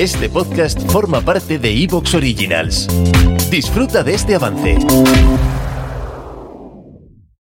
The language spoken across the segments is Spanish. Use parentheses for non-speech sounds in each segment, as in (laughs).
Este podcast forma parte de Evox Originals. Disfruta de este avance.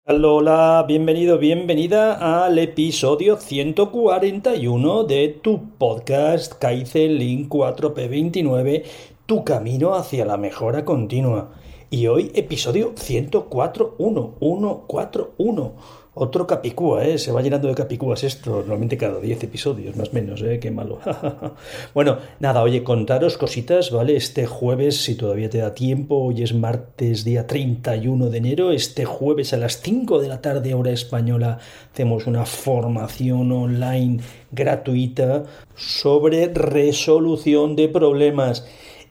Hola, bienvenido, bienvenida al episodio 141 de tu podcast Kaizen Link 4P29, tu camino hacia la mejora continua. Y hoy episodio 104.1, 141. Otro capicúa, ¿eh? Se va llenando de capicúas esto, normalmente cada 10 episodios, más o menos, ¿eh? Qué malo. (laughs) bueno, nada, oye, contaros cositas, ¿vale? Este jueves, si todavía te da tiempo, hoy es martes, día 31 de enero, este jueves a las 5 de la tarde, hora española, hacemos una formación online gratuita sobre resolución de problemas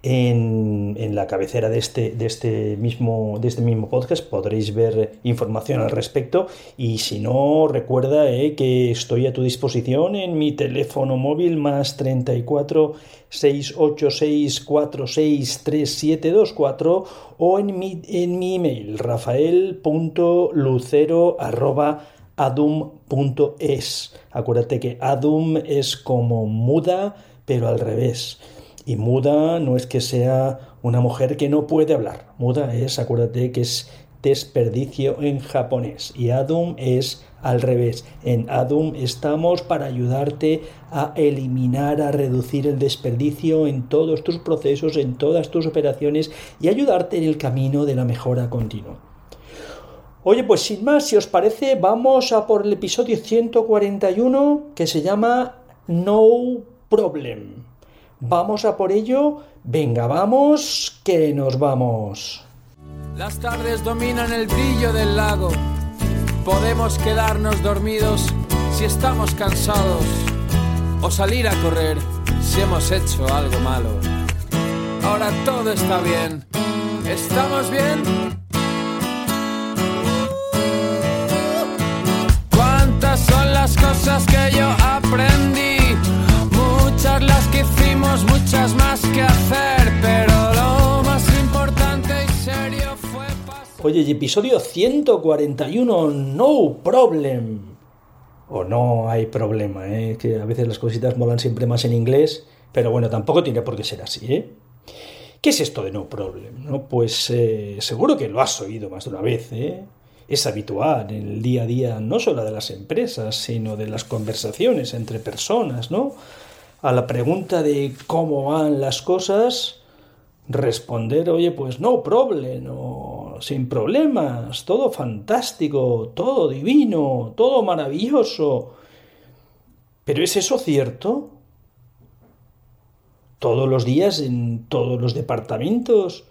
en, la cabecera de este, de, este mismo, de este mismo podcast podréis ver información al respecto. Y si no recuerda eh, que estoy a tu disposición en mi teléfono móvil más 34 686 463724 o en mi, en mi email rafael.lucero adum.es acuérdate que adum es como muda pero al revés y muda no es que sea una mujer que no puede hablar. Muda es, acuérdate que es desperdicio en japonés. Y Adum es al revés. En Adum estamos para ayudarte a eliminar, a reducir el desperdicio en todos tus procesos, en todas tus operaciones y ayudarte en el camino de la mejora continua. Oye, pues sin más, si os parece, vamos a por el episodio 141 que se llama No Problem. Vamos a por ello. Venga, vamos, que nos vamos. Las tardes dominan el brillo del lago. Podemos quedarnos dormidos si estamos cansados o salir a correr si hemos hecho algo malo. Ahora todo está bien. ¿Estamos bien? ¿Cuántas son las cosas que yo muchas más que hacer, pero lo más importante y serio fue Oye, episodio 141, no problem. O no hay problema, ¿eh? que a veces las cositas molan siempre más en inglés, pero bueno, tampoco tiene por qué ser así, ¿eh? ¿Qué es esto de no problem? ¿No? Pues eh, seguro que lo has oído más de una vez, ¿eh? Es habitual en el día a día, no solo de las empresas, sino de las conversaciones entre personas, ¿no? A la pregunta de cómo van las cosas, responder, oye, pues no problem, sin problemas, todo fantástico, todo divino, todo maravilloso. Pero ¿es eso cierto? Todos los días, en todos los departamentos,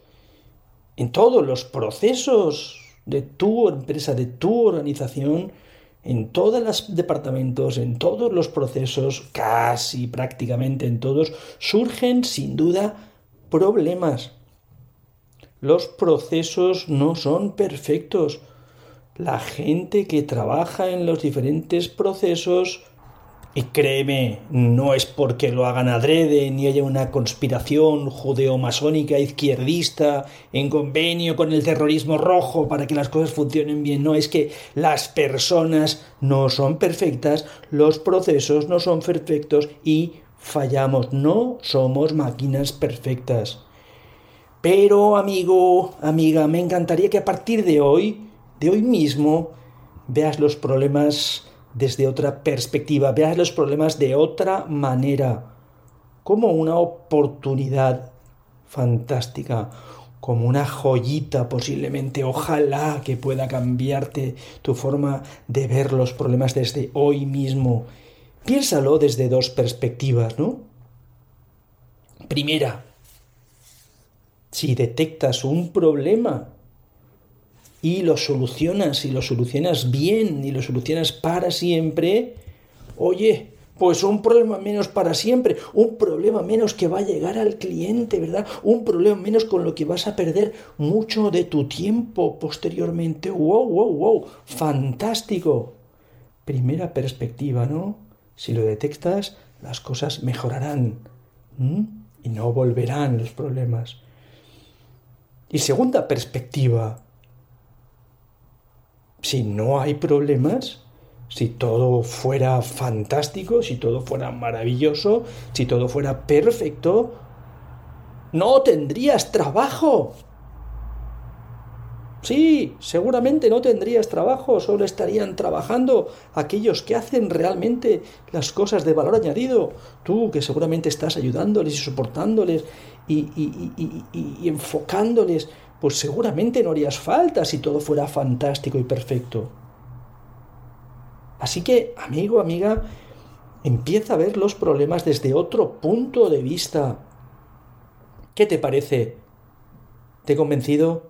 en todos los procesos de tu empresa, de tu organización, en todos los departamentos, en todos los procesos, casi prácticamente en todos, surgen sin duda problemas. Los procesos no son perfectos. La gente que trabaja en los diferentes procesos y créeme, no es porque lo hagan adrede ni haya una conspiración judeo-masónica izquierdista en convenio con el terrorismo rojo para que las cosas funcionen bien. No, es que las personas no son perfectas, los procesos no son perfectos y fallamos. No somos máquinas perfectas. Pero, amigo, amiga, me encantaría que a partir de hoy, de hoy mismo, veas los problemas desde otra perspectiva, veas los problemas de otra manera, como una oportunidad fantástica, como una joyita posiblemente, ojalá que pueda cambiarte tu forma de ver los problemas desde hoy mismo. Piénsalo desde dos perspectivas, ¿no? Primera, si detectas un problema y lo solucionas y lo solucionas bien y lo solucionas para siempre, oye, Pues un problema menos para siempre, un problema menos que va a llegar al cliente, ¿verdad? Un problema menos con lo que vas a perder mucho de tu tiempo posteriormente. ¡Wow, wow, wow! ¡Fantástico! Primera perspectiva, ¿no? Si lo detectas, las cosas mejorarán y no volverán los problemas. Y segunda perspectiva, si no hay problemas, si todo fuera fantástico, si todo fuera maravilloso, si todo fuera perfecto, no tendrías trabajo. Sí, seguramente no tendrías trabajo, solo estarían trabajando aquellos que hacen realmente las cosas de valor añadido. Tú que seguramente estás ayudándoles y soportándoles y, y enfocándoles, pues seguramente no harías falta si todo fuera fantástico y perfecto. Así que, amigo, amiga, empieza a ver los problemas desde otro punto de vista. ¿Qué te parece? ¿Te he convencido?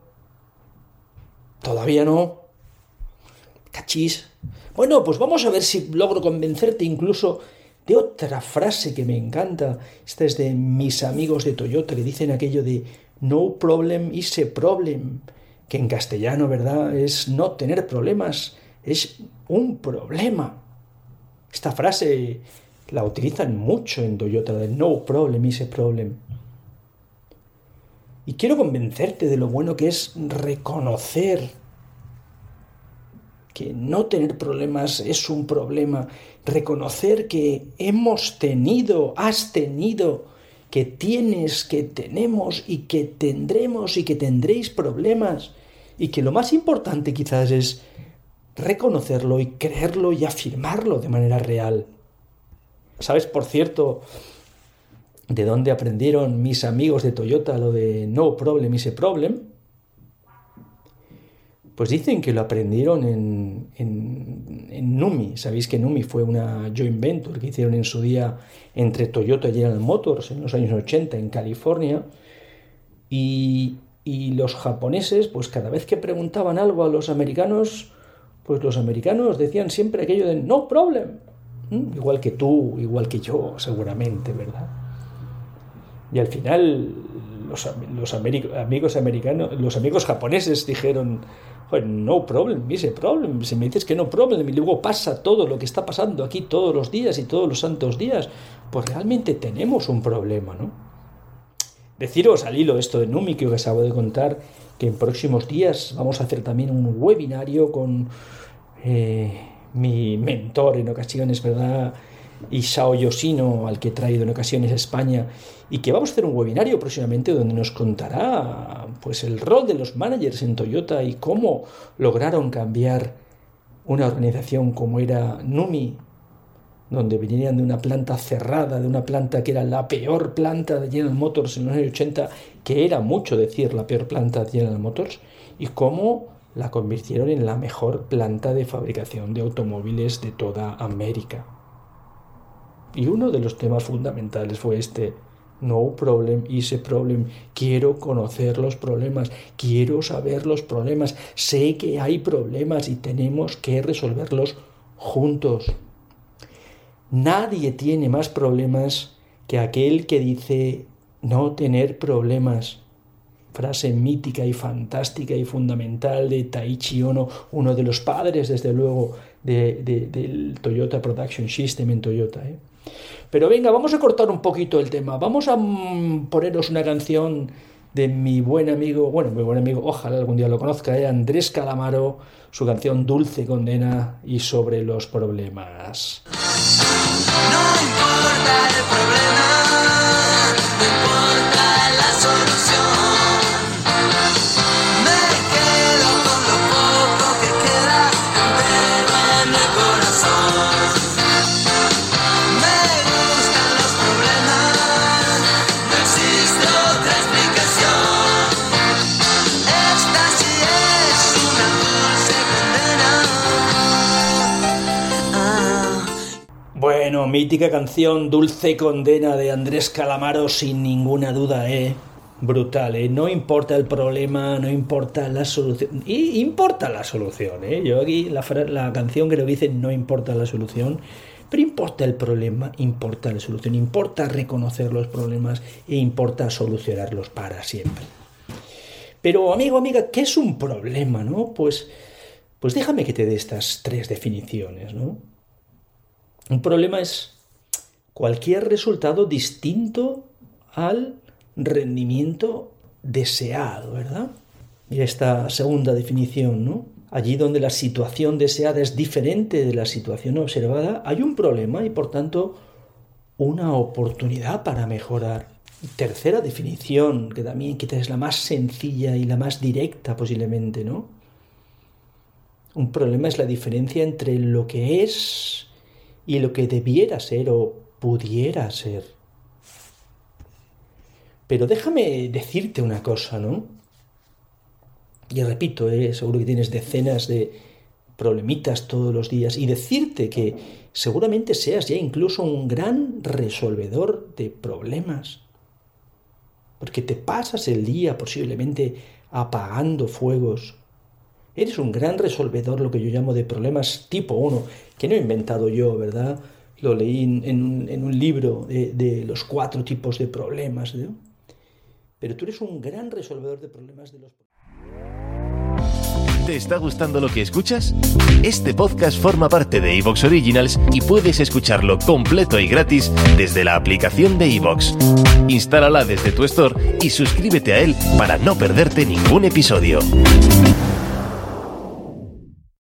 ¿Todavía no? ¿Cachis? Bueno, pues vamos a ver si logro convencerte incluso de otra frase que me encanta. Esta es de mis amigos de Toyota que dicen aquello de no problem is a problem, que en castellano, ¿verdad? Es no tener problemas, es un problema. Esta frase la utilizan mucho en Toyota, de no problem is a problem. Y quiero convencerte de lo bueno que es reconocer que no tener problemas es un problema, reconocer que hemos tenido, has tenido, que tienes, que tenemos y que tendremos y que tendréis problemas y que lo más importante quizás es reconocerlo y creerlo y afirmarlo de manera real. ¿Sabes, por cierto, de dónde aprendieron mis amigos de Toyota lo de no problem is a problem? Pues dicen que lo aprendieron en, en, Numi. Sabéis que Numi fue una joint venture que hicieron en su día entre Toyota y General Motors en los años 80 en California. Y, y los japoneses, pues cada vez que preguntaban algo a los americanos, pues los americanos decían siempre aquello de no problem. ¿Mm? Igual que tú, igual que yo, seguramente, ¿verdad? Y al final los, los amigos americanos, los amigos japoneses dijeron, no problem, ese problem. Si me dices que no problem y luego pasa todo lo que está pasando aquí todos los días y todos los santos días, pues realmente tenemos un problema, ¿no? Deciros al hilo esto de Numi que os acabo de contar, que en próximos días vamos a hacer también un webinario con eh, mi mentor en ocasiones, ¿verdad? Isao Yoshino, al que he traído en ocasiones a España, y que vamos a hacer un webinario próximamente donde nos contará pues el rol de los managers en Toyota y cómo lograron cambiar una organización como era Numi, donde venían de una planta cerrada, de una planta que era la peor planta de General Motors en los años 80, que era mucho decir la peor planta de General Motors, y cómo la convirtieron en la mejor planta de fabricación de automóviles de toda América. Y uno de los temas fundamentales fue este, no problem is a problem. Quiero conocer los problemas, quiero saber los problemas, sé que hay problemas y tenemos que resolverlos juntos. Nadie tiene más problemas que aquel que dice no tener problemas. Frase mítica y fantástica y fundamental de Taichi Ono, uno de los padres, desde luego, del Toyota Production System en Toyota. ¿eh? Pero venga, vamos a cortar un poquito el tema. Vamos a mm, poneros una canción de mi buen amigo, bueno, mi buen amigo, ojalá algún día lo conozca, ¿eh? Andrés Calamaro, su canción Dulce Condena y sobre los problemas. Mítica canción Dulce Condena de Andrés Calamaro, sin ninguna duda, ¿eh? Brutal, ¿eh? No importa el problema, no importa la solución. Y importa la solución, ¿eh? Yo aquí la, la canción creo que dice no importa la solución, Pero importa el problema, importa la solución, importa reconocer los problemas e importa solucionarlos para siempre. Pero amigo, amiga, ¿qué es un problema, no? Pues, pues déjame que te dé estas tres definiciones, ¿no? Un problema es cualquier resultado distinto al rendimiento deseado, ¿verdad? Mira esta segunda definición, ¿no? Allí donde la situación deseada es diferente de la situación observada, hay un problema y por tanto una oportunidad para mejorar. Tercera definición, que también quizás es la más sencilla y la más directa posiblemente, ¿no? Un problema es la diferencia entre lo que es y lo que debiera ser o pudiera ser. Pero déjame decirte una cosa, ¿no? Y repito, ¿eh? seguro que tienes decenas de problemitas todos los días y decirte que seguramente seas ya incluso un gran resolvedor de problemas. Porque te pasas el día posiblemente apagando fuegos. Eres un gran resolvedor, lo que yo llamo de problemas tipo 1, que no he inventado yo, ¿verdad? Lo leí en, un libro de, los cuatro tipos de problemas. ¿no? Pero tú eres un gran resolvedor de problemas de los ¿Te está gustando lo que escuchas? Este podcast forma parte de Evox Originals y puedes escucharlo completo y gratis desde la aplicación de Evox. Instálala desde tu store y suscríbete a él para no perderte ningún episodio.